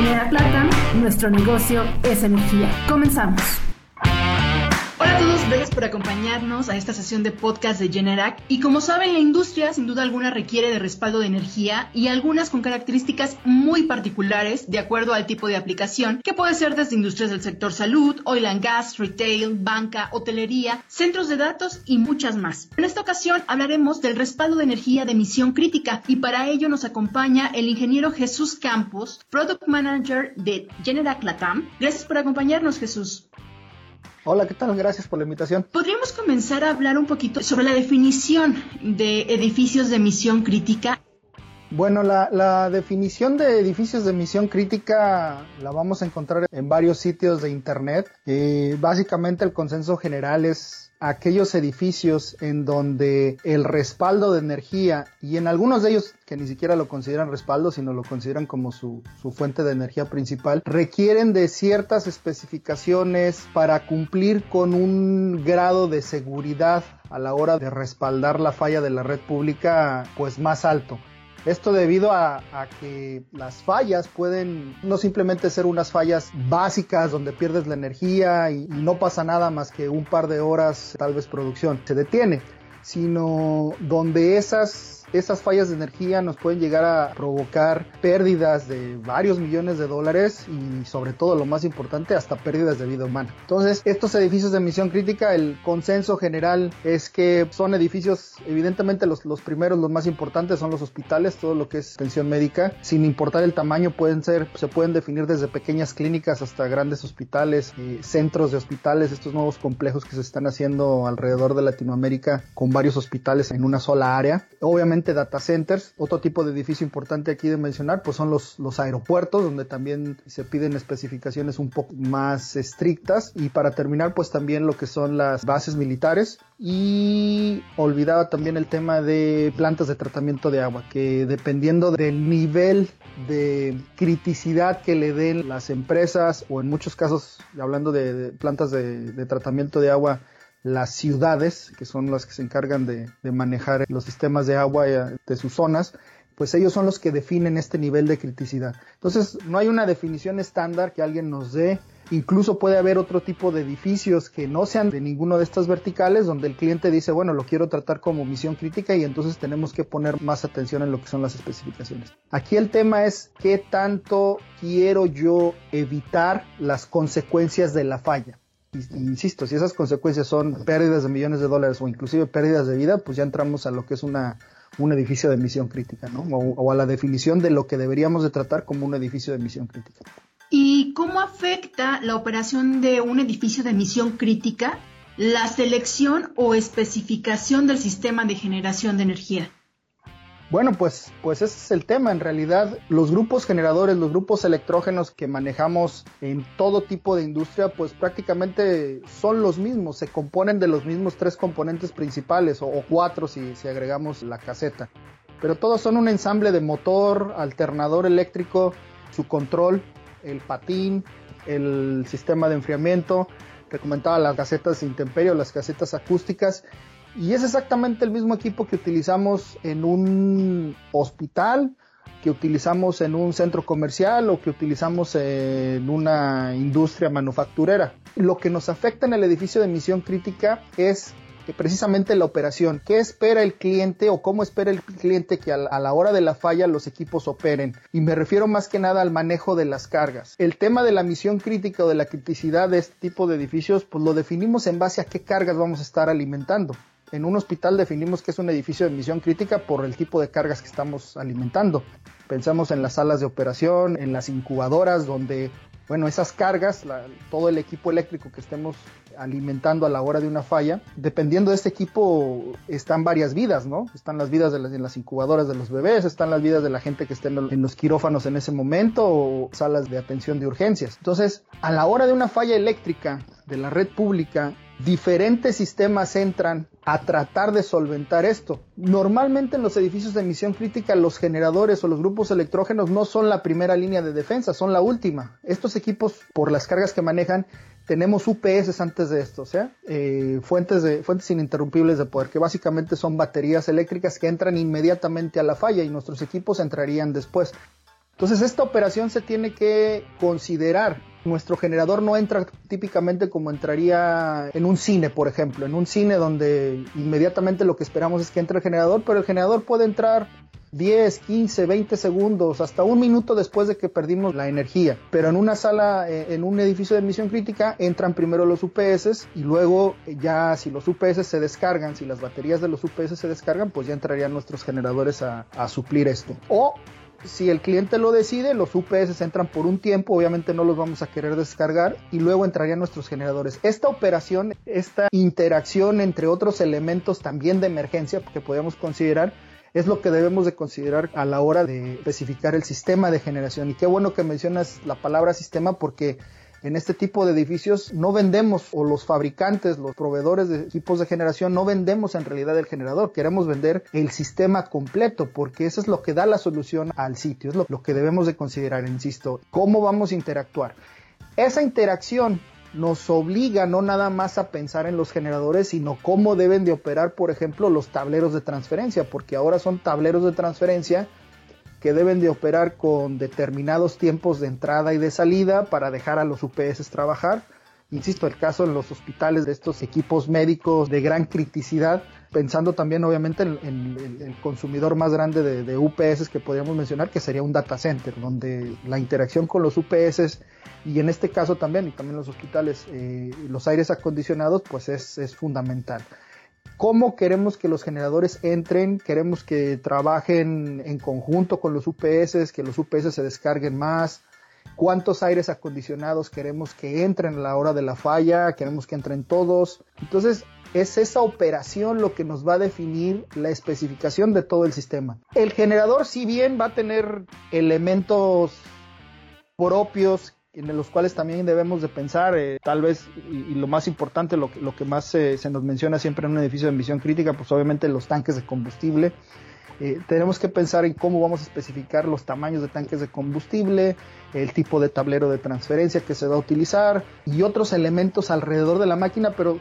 Genera Plata, nuestro negocio es energía. Comenzamos. Hola a todos, gracias por acompañarnos a esta sesión de podcast de Generac. Y como saben, la industria sin duda alguna requiere de respaldo de energía y algunas con características muy particulares de acuerdo al tipo de aplicación, que puede ser desde industrias del sector salud, oil and gas, retail, banca, hotelería, centros de datos y muchas más. En esta ocasión hablaremos del respaldo de energía de emisión crítica y para ello nos acompaña el ingeniero Jesús Campos, Product Manager de Generac Latam. Gracias por acompañarnos, Jesús. Hola, ¿qué tal? Gracias por la invitación. Podríamos comenzar a hablar un poquito sobre la definición de edificios de emisión crítica. Bueno, la, definición de edificios de emisión crítica la vamos a encontrar en varios sitios de Internet. Eh, básicamente el consenso general es aquellos edificios en donde el respaldo de energía, y en algunos de ellos que ni siquiera lo consideran respaldo, sino lo consideran como su, su, fuente de energía principal, requieren de ciertas especificaciones para cumplir con un grado de seguridad a la hora de respaldar la falla de la red pública pues más alto. Esto debido a, que las fallas pueden no simplemente ser unas fallas básicas donde pierdes la energía y, y no pasa nada más que un par de horas tal vez producción se detiene, sino donde esas esas fallas de energía nos pueden llegar a provocar pérdidas de varios millones de dólares y sobre todo lo más importante hasta pérdidas de vida humana. Entonces estos edificios de emisión crítica el consenso general es que son edificios evidentemente los, los primeros los más importantes son los hospitales todo lo que es atención médica sin importar el tamaño pueden ser se pueden definir desde pequeñas clínicas hasta grandes hospitales eh, centros de hospitales estos nuevos complejos que se están haciendo alrededor de Latinoamérica con varios hospitales en una sola área obviamente data centers. Otro tipo de edificio importante aquí de mencionar, pues son los, los aeropuertos, donde también se piden especificaciones un poco más estrictas. Y para terminar, pues también lo que son las bases militares. Y olvidaba también el tema de plantas de tratamiento de agua, que dependiendo del nivel de criticidad que le den las empresas, o en muchos casos, hablando de, plantas de, de tratamiento de agua, las ciudades, que son las que se encargan de, manejar los sistemas de agua eh, de sus zonas, pues ellos son los que definen este nivel de criticidad. Entonces, no hay una definición estándar que alguien nos dé. Incluso puede haber otro tipo de edificios que no sean de ninguno de estas verticales, donde el cliente dice, bueno, lo quiero tratar como misión crítica y entonces tenemos que poner más atención en lo que son las especificaciones. Aquí el tema es qué tanto quiero yo evitar las consecuencias de la falla insisto, si esas consecuencias son pérdidas de millones de dólares o inclusive pérdidas de vida, pues ya entramos a lo que es una, un edificio de emisión crítica, ¿no? O, a la definición de lo que deberíamos de tratar como un edificio de emisión crítica. ¿Y cómo afecta la operación de un edificio de emisión crítica la selección o especificación del sistema de generación de energía? Bueno, pues, pues ese es el tema. En realidad, los grupos generadores, los grupos electrógenos que manejamos en todo tipo de industria, pues prácticamente son los mismos, se componen de los mismos tres componentes principales, o, cuatro si, si agregamos la caseta. Pero todos son un ensamble de motor, alternador eléctrico, su control, el patín, el sistema de enfriamiento, te comentaba las casetas intemperio, las casetas acústicas y es exactamente el mismo equipo que utilizamos en un hospital, que utilizamos en un centro comercial o que utilizamos en una industria manufacturera. Lo que nos afecta en el edificio de emisión crítica es precisamente la operación. ¿Qué espera el cliente o cómo espera el cliente que a la hora de la falla los equipos operen? Y me refiero más que nada al manejo de las cargas. El tema de la misión crítica o de la criticidad de este tipo de edificios, pues lo definimos en base a qué cargas vamos a estar alimentando. En un hospital definimos que es un edificio de emisión crítica por el tipo de cargas que estamos alimentando. Pensamos en las salas de operación, en las incubadoras, donde, bueno, esas cargas, todo el equipo eléctrico que estemos alimentando a la hora de una falla, dependiendo de este equipo están varias vidas, ¿no? Están las vidas de las, las incubadoras de los bebés, están las vidas de la gente que está en los quirófanos en ese momento o salas de atención de urgencias. Entonces, a la hora de una falla eléctrica de la red pública, diferentes sistemas entran a tratar de solventar esto. Normalmente en los edificios de emisión crítica los generadores o los grupos electrógenos no son la primera línea de defensa, son la última. Estos equipos, por las cargas que manejan, tenemos UPS antes de esto, o sea, eh, fuentes, de, fuentes ininterrumpibles de poder, que básicamente son baterías eléctricas que entran inmediatamente a la falla y nuestros equipos entrarían después. Entonces esta operación se tiene que considerar. Nuestro generador no entra típicamente como entraría en un cine, por ejemplo, en un cine donde inmediatamente lo que esperamos es que entre el generador, pero el generador puede entrar 10, 15, 20 segundos, hasta un minuto después de que perdimos la energía. Pero en una sala, eh, en un edificio de emisión crítica, entran primero los UPS y luego ya si los UPS se descargan, si las baterías de los UPS se descargan, pues ya entrarían nuestros generadores a, a suplir esto. O si el cliente lo decide, los UPS entran por un tiempo, obviamente no los vamos a querer descargar y luego entrarían nuestros generadores. Esta operación, esta interacción entre otros elementos también de emergencia que podemos considerar, es lo que debemos de considerar a la hora de especificar el sistema de generación. Y qué bueno que mencionas la palabra sistema porque en este tipo de edificios no vendemos o los fabricantes, los proveedores de equipos de generación no vendemos en realidad el generador, queremos vender el sistema completo porque eso es lo que da la solución al sitio, es lo, lo que debemos de considerar, insisto, cómo vamos a interactuar. Esa interacción nos obliga no nada más a pensar en los generadores, sino cómo deben de operar, por ejemplo, los tableros de transferencia, porque ahora son tableros de transferencia que deben de operar con determinados tiempos de entrada y de salida para dejar a los UPS trabajar. Insisto, el caso en los hospitales de estos equipos médicos de gran criticidad, pensando también obviamente en, el consumidor más grande de, UPS que podríamos mencionar, que sería un data center, donde la interacción con los UPS y en este caso también, y también los hospitales, eh, los aires acondicionados, pues es, es fundamental. ¿Cómo queremos que los generadores entren? Queremos que trabajen en conjunto con los UPS, que los UPS se descarguen más. ¿Cuántos aires acondicionados queremos que entren a la hora de la falla? Queremos que entren todos. Entonces, es esa operación lo que nos va a definir la especificación de todo el sistema. El generador, si bien va a tener elementos propios en los cuales también debemos de pensar, eh, tal vez, y, lo más importante, lo, lo que más se nos menciona siempre en un edificio de emisión crítica, pues obviamente los tanques de combustible. Eh, tenemos que pensar en cómo vamos a especificar los tamaños de tanques de combustible, el tipo de tablero de transferencia que se va a utilizar y otros elementos alrededor de la máquina, pero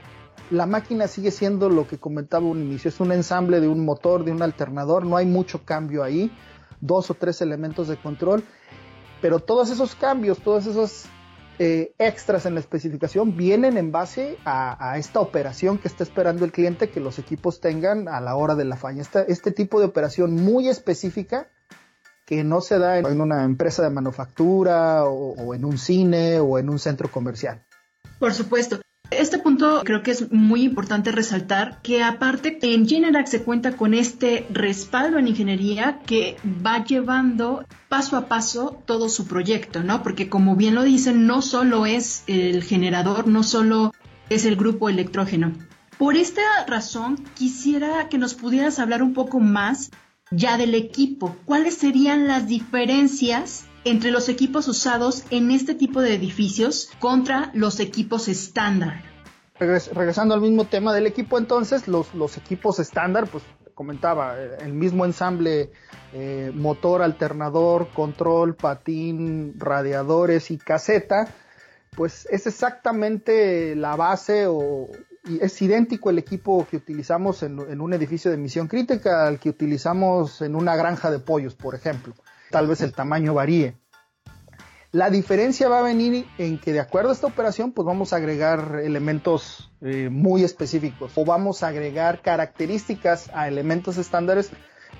la máquina sigue siendo lo que comentaba un inicio, es un ensamble de un motor, de un alternador, no hay mucho cambio ahí, dos o tres elementos de control pero todos esos cambios, todos esos eh, extras en la especificación vienen en base a, esta operación que está esperando el cliente que los equipos tengan a la hora de la falla. este tipo de operación muy específica que no se da en, una empresa de manufactura o en un cine o en un centro comercial. Por supuesto. Este punto creo que es muy importante resaltar que aparte en Generac se cuenta con este respaldo en ingeniería que va llevando paso a paso todo su proyecto, ¿no? Porque como bien lo dicen, no solo es el generador, no solo es el grupo electrógeno. Por esta razón, quisiera que nos pudieras hablar un poco más ya del equipo. ¿Cuáles serían las diferencias entre los equipos usados en este tipo de edificios contra los equipos estándar. regresando al mismo tema del equipo, entonces, los, equipos estándar, pues comentaba, eh, el mismo ensamble eh, motor, alternador, control, patín, radiadores y caseta, pues es exactamente la base o es idéntico el equipo que utilizamos en, en un edificio de emisión crítica al que utilizamos en una granja de pollos, por ejemplo tal vez el tamaño varíe. La diferencia va a venir en que de acuerdo a esta operación, pues vamos a agregar elementos eh, muy específicos o vamos a agregar características a elementos estándares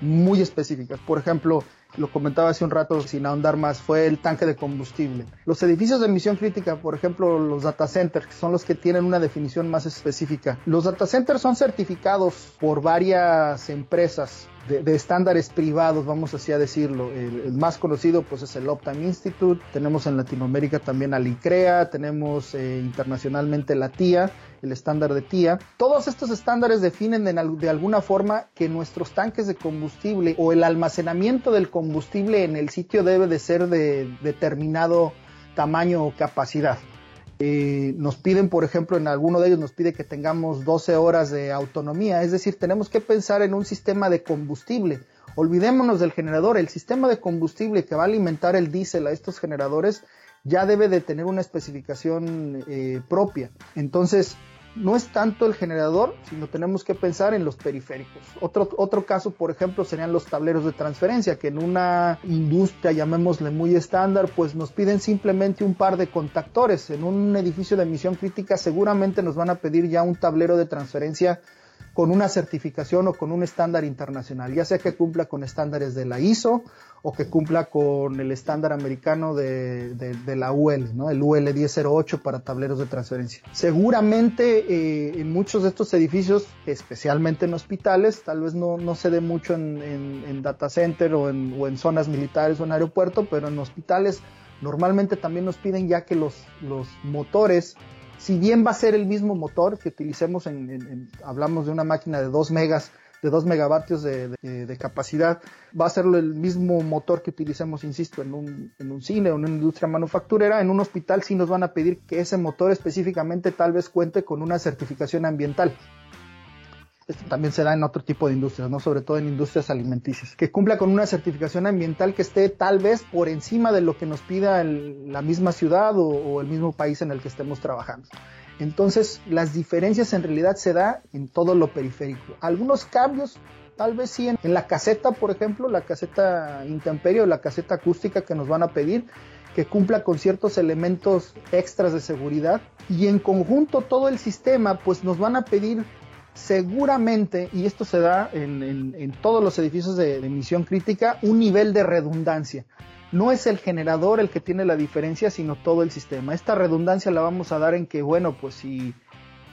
muy específicas. Por ejemplo, lo comentaba hace un rato sin ahondar más, fue el tanque de combustible. Los edificios de emisión crítica, por ejemplo, los data centers, que son los que tienen una definición más específica. Los data centers son certificados por varias empresas de, estándares privados, vamos así a decirlo. El, más conocido pues es el Optime Institute, tenemos en Latinoamérica también al ICREA, tenemos eh, internacionalmente la TIA, el estándar de TIA. Todos estos estándares definen de, de alguna forma que nuestros tanques de combustible o el almacenamiento del combustible en el sitio debe de ser de determinado tamaño o capacidad. Eh, nos piden, por ejemplo, en alguno de ellos nos pide que tengamos 12 horas de autonomía, es decir, tenemos que pensar en un sistema de combustible. Olvidémonos del generador, el sistema de combustible que va a alimentar el diésel a estos generadores ya debe de tener una especificación eh, propia. Entonces, no es tanto el generador, sino tenemos que pensar en los periféricos. Otro, otro caso, por ejemplo, serían los tableros de transferencia, que en una industria, llamémosle muy estándar, pues nos piden simplemente un par de contactores. En un edificio de emisión crítica seguramente nos van a pedir ya un tablero de transferencia con una certificación o con un estándar internacional, ya sea que cumpla con estándares de la ISO o que cumpla con el estándar americano de, la UL, ¿no? el UL 1008 para tableros de transferencia. Seguramente eh, en muchos de estos edificios, especialmente en hospitales, tal vez no, no se dé mucho en, data center o en, o en zonas militares o en aeropuerto, pero en hospitales normalmente también nos piden ya que los, los motores si bien va a ser el mismo motor que utilicemos en, hablamos de una máquina de 2 megas, de 2 megavatios de, capacidad, va a ser el mismo motor que utilicemos, insisto, en un, en un cine o en una industria manufacturera, en un hospital sí nos van a pedir que ese motor específicamente tal vez cuente con una certificación ambiental. Esto también se da en otro tipo de industrias, ¿no? Sobre todo en industrias alimenticias. Que cumpla con una certificación ambiental que esté tal vez por encima de lo que nos pida la misma ciudad o, el mismo país en el que estemos trabajando. Entonces, las diferencias en realidad se da en todo lo periférico. Algunos cambios, tal vez sí en, la caseta, por ejemplo, la caseta intemperio, la caseta acústica que nos van a pedir, que cumpla con ciertos elementos extras de seguridad. Y en conjunto todo el sistema, pues nos van a pedir seguramente, y esto se da en, todos los edificios de, emisión crítica, un nivel de redundancia. No es el generador el que tiene la diferencia, sino todo el sistema. Esta redundancia la vamos a dar en que, bueno, pues si,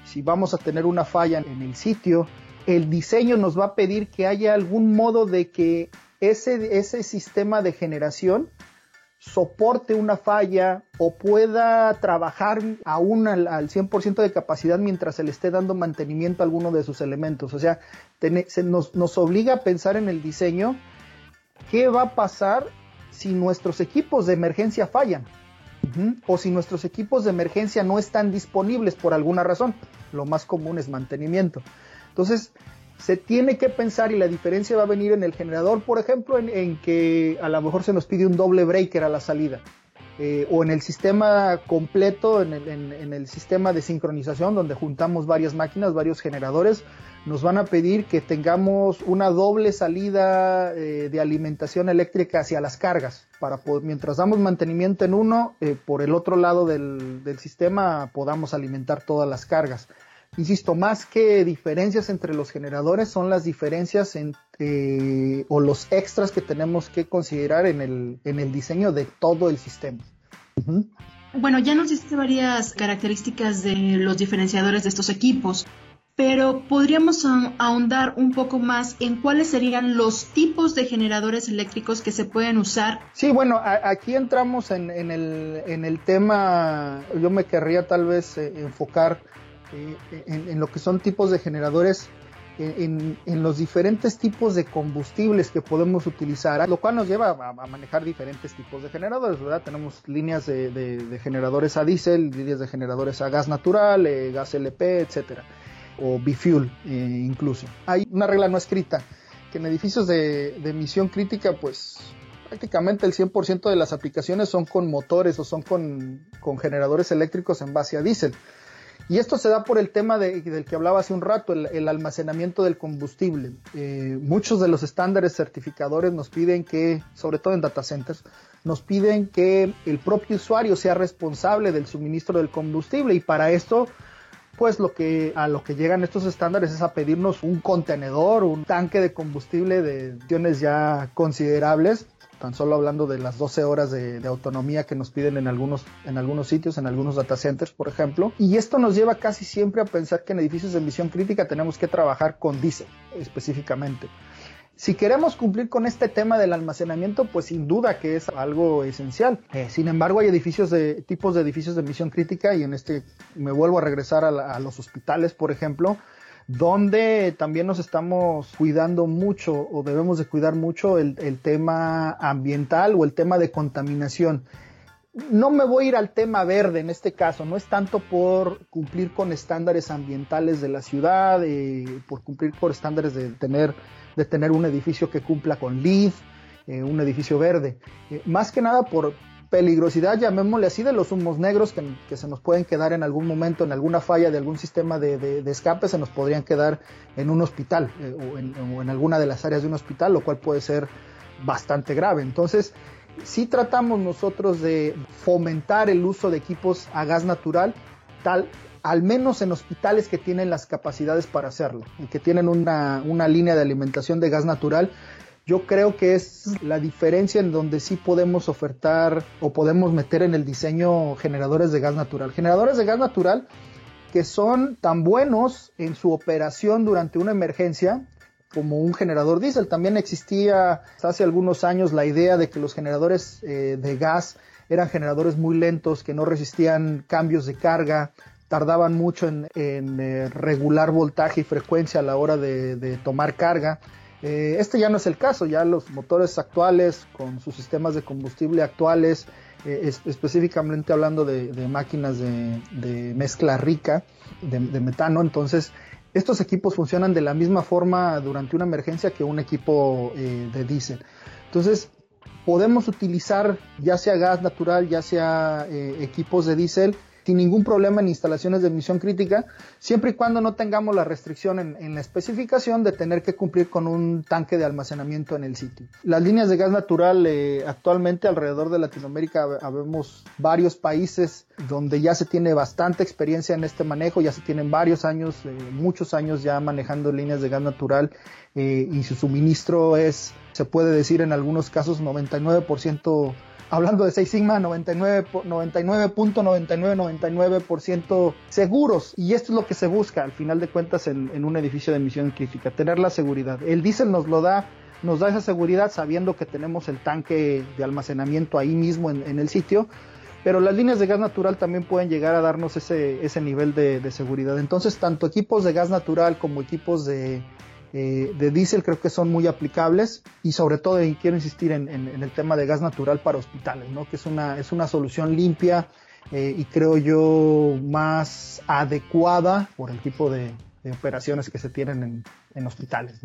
si vamos a tener una falla en el sitio, el diseño nos va a pedir que haya algún modo de que ese, ese sistema de generación soporte una falla o pueda trabajar aún al, 100% de capacidad mientras se le esté dando mantenimiento a alguno de sus elementos. O sea, se nos, obliga a pensar en el diseño qué va a pasar si nuestros equipos de emergencia fallan o si nuestros equipos de emergencia no están disponibles por alguna razón. Lo más común es mantenimiento. Entonces, se tiene que pensar y la diferencia va a venir en el generador, por ejemplo, en, que a lo mejor se nos pide un doble breaker a la salida. Eh, o en el sistema completo, en el, sistema de sincronización donde juntamos varias máquinas, varios generadores, nos van a pedir que tengamos una doble salida eh, de alimentación eléctrica hacia las cargas, para mientras damos mantenimiento en uno, eh, por el otro lado del, del sistema podamos alimentar todas las cargas. Insisto, más que diferencias entre los generadores, son las diferencias eh, o los extras que tenemos que considerar en el, en el diseño de todo el sistema. Bueno, ya nos diste varias características de los diferenciadores de estos equipos, pero podríamos ahondar un poco más en cuáles serían los tipos de generadores eléctricos que se pueden usar. Sí, bueno, aquí entramos en, el, en, el, tema, yo me querría tal vez eh, enfocar eh, en, lo que son tipos de generadores, en, los diferentes tipos de combustibles que podemos utilizar, lo cual nos lleva a, manejar diferentes tipos de generadores, ¿verdad? Tenemos líneas de, generadores a diésel, líneas de generadores a gas natural, eh, gas LP, etcétera, o bifuel eh, incluso. Hay una regla no escrita que en edificios de, emisión crítica, pues prácticamente el 100% de las aplicaciones son con motores o son con, con generadores eléctricos en base a diésel. Y esto se da por el tema del que hablaba hace un rato, el, almacenamiento del combustible. Eh, muchos de los estándares certificadores nos piden que, sobre todo en data centers, nos piden que el propio usuario sea responsable del suministro del combustible y para esto pues lo que a lo que llegan estos estándares es a pedirnos un contenedor, un tanque de combustible de dimensiones ya considerables tan solo hablando de las 12 horas de, autonomía que nos piden en algunos, en algunos sitios, en algunos data centers, por ejemplo. Y esto nos lleva casi siempre a pensar que en edificios de emisión crítica tenemos que trabajar con diésel específicamente. Si queremos cumplir con este tema del almacenamiento, pues sin duda que es algo esencial. Eh, sin embargo, hay edificios de tipos de edificios de emisión crítica y en este me vuelvo a regresar a los hospitales, por ejemplo, donde también nos estamos cuidando mucho o debemos de cuidar mucho el, tema ambiental o el tema de contaminación. No me voy a ir al tema verde en este caso, no es tanto por cumplir con estándares ambientales de la ciudad, eh, por cumplir por estándares de tener, de tener un edificio que cumpla con LEED, eh, un edificio verde, eh, más que nada por, peligrosidad, llamémosle así, de los humos negros que, se nos pueden quedar en algún momento, en alguna falla de algún sistema de, escape, se nos podrían quedar en un hospital eh, o, en, alguna de las áreas de un hospital, lo cual puede ser bastante grave. Entonces, si tratamos nosotros de fomentar el uso de equipos a gas natural, tal, al menos en hospitales que tienen las capacidades para hacerlo y que tienen una, una línea de alimentación de gas natural, yo creo que es la diferencia en donde sí podemos ofertar o podemos meter en el diseño generadores de gas natural. Generadores de gas natural que son tan buenos en su operación durante una emergencia como un generador diésel. También existía hace algunos años la idea de que los generadores eh, de gas eran generadores muy lentos, que no resistían cambios de carga, tardaban mucho en, eh, regular voltaje y frecuencia a la hora de tomar carga. Eh, este ya no es el caso, ya los motores actuales con sus sistemas de combustible actuales, eh, específicamente hablando de, máquinas de, mezcla rica de, metano, entonces estos equipos funcionan de la misma forma durante una emergencia que un equipo de diésel. Entonces podemos utilizar ya sea gas natural, ya sea equipos de diésel sin ningún problema en instalaciones de emisión crítica, siempre y cuando no tengamos la restricción en, la especificación de tener que cumplir con un tanque de almacenamiento en el sitio. Las líneas de gas natural eh, actualmente alrededor de Latinoamérica habemos varios países donde ya se tiene bastante experiencia en este manejo, ya se tienen varios años, eh, muchos años ya manejando líneas de gas natural eh, y su suministro es, se puede decir en algunos casos, 99% hablando de 6 Sigma, 99.9999% seguros. Y esto es lo que se busca al final de cuentas en, un edificio de emisión crítica, tener la seguridad. El diésel nos lo da, nos da esa seguridad sabiendo que tenemos el tanque de almacenamiento ahí mismo en, el sitio. Pero las líneas de gas natural también pueden llegar a darnos ese, ese nivel de seguridad. Entonces, tanto equipos de gas natural como equipos de, eh, de diésel creo que son muy aplicables y sobre todo quiero insistir en, el tema de gas natural para hospitales, ¿no? que es una, es una solución limpia eh, y creo yo más adecuada por el tipo de, operaciones que se tienen en, hospitales.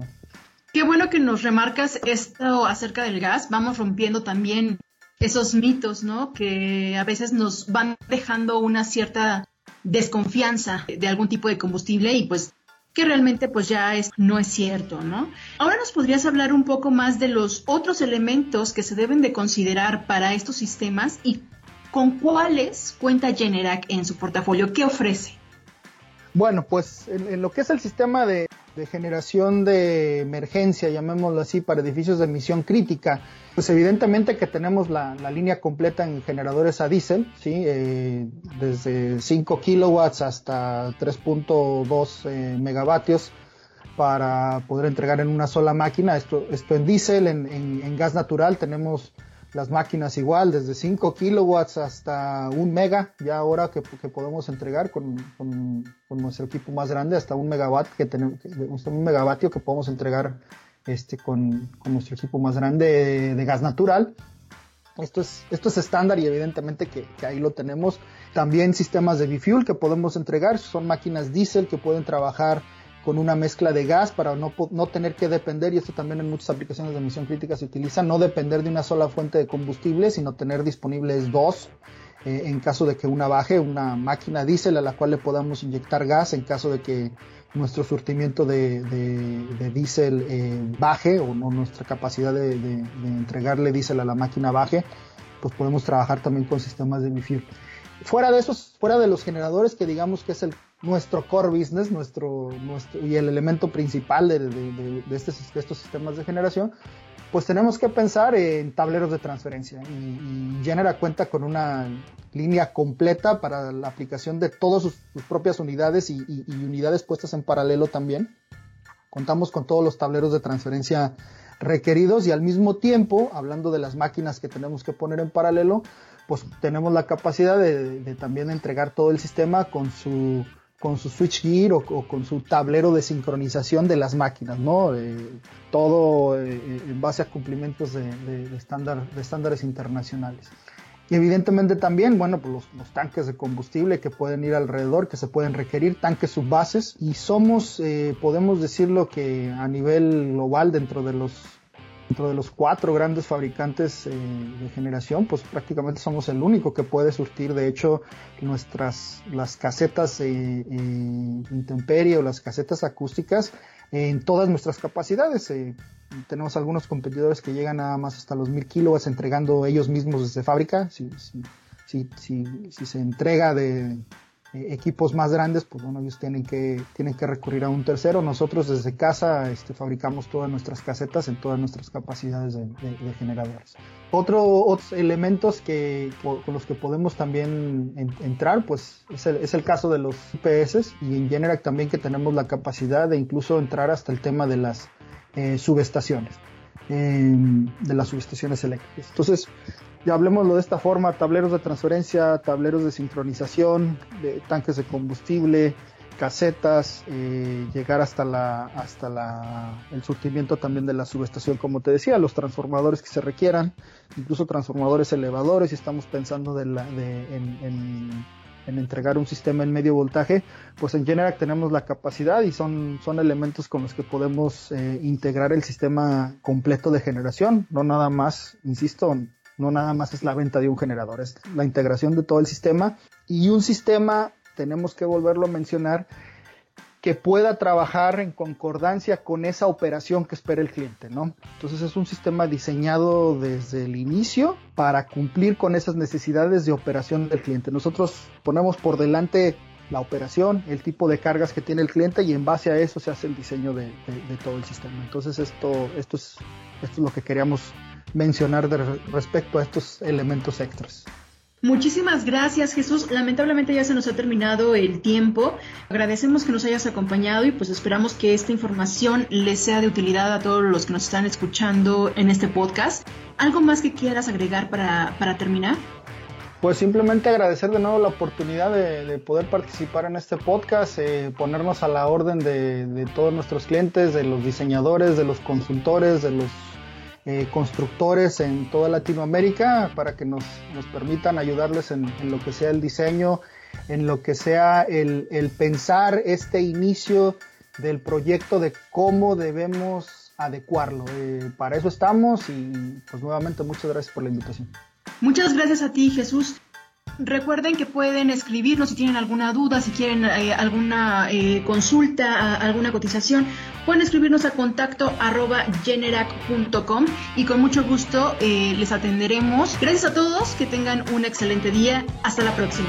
Qué bueno que nos remarcas esto acerca del gas. Vamos rompiendo también esos mitos, ¿no? Que a veces nos van dejando una cierta desconfianza de algún tipo de combustible y pues que realmente pues ya es, no es cierto, ¿no? Ahora nos podrías hablar un poco más de los otros elementos que se deben de considerar para estos sistemas y con cuáles cuenta Generac en su portafolio, ¿qué ofrece? Bueno, pues en, lo que es el sistema de, generación de emergencia, llamémoslo así, para edificios de emisión crítica, pues evidentemente que tenemos la, línea completa en generadores a diésel, ¿sí? Eh, desde 5 kilowatts hasta 3.2 eh, megavatios para poder entregar en una sola máquina. Esto, esto en diésel, en gas natural tenemos las máquinas igual, desde 5 kilowatts hasta 1 mega, ya ahora que, podemos entregar con, nuestro equipo más grande, hasta un megawatt que tenemos, un megavatio que podemos entregar este, con, nuestro equipo más grande de, gas natural. Esto es, esto es estándar y evidentemente que, que, ahí lo tenemos. También sistemas de bifuel que podemos entregar, son máquinas diésel que pueden trabajar con una mezcla de gas para no, no tener que depender, y esto también en muchas aplicaciones de emisión crítica se utiliza, no depender de una sola fuente de combustible, sino tener disponibles dos eh, en caso de que una baje, una máquina diésel a la cual le podamos inyectar gas en caso de que nuestro surtimiento de, de, diésel eh, baje o no, nuestra capacidad de, entregarle diésel a la máquina baje, pues podemos trabajar también con sistemas de bifuel. Fuera de esos, fuera de los generadores que digamos que es el nuestro core business, nuestro, nuestro y el elemento principal de, de, de, estos sistemas de generación, pues tenemos que pensar en tableros de transferencia. Y, y Genera cuenta con una línea completa para la aplicación de todas sus, propias unidades y, y, unidades puestas en paralelo también. Contamos con todos los tableros de transferencia requeridos y al mismo tiempo, hablando de las máquinas que tenemos que poner en paralelo, pues tenemos la capacidad de, de también entregar todo el sistema con su con su switch gear o, con su tablero de sincronización de las máquinas, ¿no? Eh, todo eh, en base a cumplimientos de, de, estándares internacionales. Y evidentemente también, bueno, pues los, tanques de combustible que pueden ir alrededor, que se pueden requerir, tanques subbases. Y somos, eh, podemos decirlo que a nivel global, dentro de los dentro de los cuatro grandes fabricantes eh, de generación, pues prácticamente somos el único que puede surtir, de hecho, nuestras las casetas eh, eh intemperie o las casetas acústicas en todas nuestras capacidades. Tenemos algunos competidores que llegan nada más hasta los 1000 kilowatts entregando ellos mismos desde fábrica. Si, si, si se entrega de, eh, equipos más grandes, pues bueno, ellos tienen que, tienen que recurrir a un tercero. Nosotros desde casa este, fabricamos todas nuestras casetas en todas nuestras capacidades de, generadores. otros elementos que, con los que podemos también entrar, pues es el, es el, caso de los UPS y en Generac también que tenemos la capacidad de incluso entrar hasta el tema de las eh, subestaciones, eh, de las subestaciones eléctricas. Entonces, ya hablemoslo de esta forma, tableros de transferencia, tableros de sincronización, de tanques de combustible, casetas, eh, llegar hasta la hasta la el surtimiento también de la subestación, como te decía, los transformadores que se requieran, incluso transformadores elevadores, si estamos pensando de la, de, en, en, entregar un sistema en medio voltaje, pues en Generac tenemos la capacidad y son, son elementos con los que podemos eh, integrar el sistema completo de generación, no nada más, insisto, no nada más es la venta de un generador, es la integración de todo el sistema y un sistema, tenemos que volverlo a mencionar, que pueda trabajar en concordancia con esa operación que espera el cliente, ¿no? Entonces es un sistema diseñado desde el inicio para cumplir con esas necesidades de operación del cliente. Nosotros ponemos por delante la operación, el tipo de cargas que tiene el cliente y en base a eso se hace el diseño de, todo el sistema. Entonces esto, esto, es, esto es lo que queríamos mencionar respecto a estos elementos extras. Muchísimas gracias Jesús. Lamentablemente ya se nos ha terminado el tiempo. Agradecemos que nos hayas acompañado y pues esperamos que esta información les sea de utilidad a todos los que nos están escuchando en este podcast. ¿Algo más que quieras agregar para, terminar? Pues simplemente agradecer de nuevo la oportunidad de, poder participar en este podcast, eh, ponernos a la orden de, de todos nuestros clientes, de los diseñadores, de los consultores, de los eh, constructores en toda Latinoamérica para que nos, nos permitan ayudarles en, lo que sea el diseño, en lo que sea el, pensar este inicio del proyecto de cómo debemos adecuarlo. Eh, para eso estamos y pues nuevamente muchas gracias por la invitación. Muchas gracias a ti Jesús. Recuerden que pueden escribirnos si tienen alguna duda, si quieren eh, alguna eh, consulta, alguna cotización, pueden escribirnos a contacto generac.com y con mucho gusto eh, les atenderemos. Gracias a todos, que tengan un excelente día. Hasta la próxima.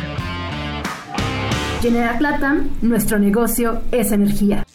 Generac Latam, nuestro negocio es energía.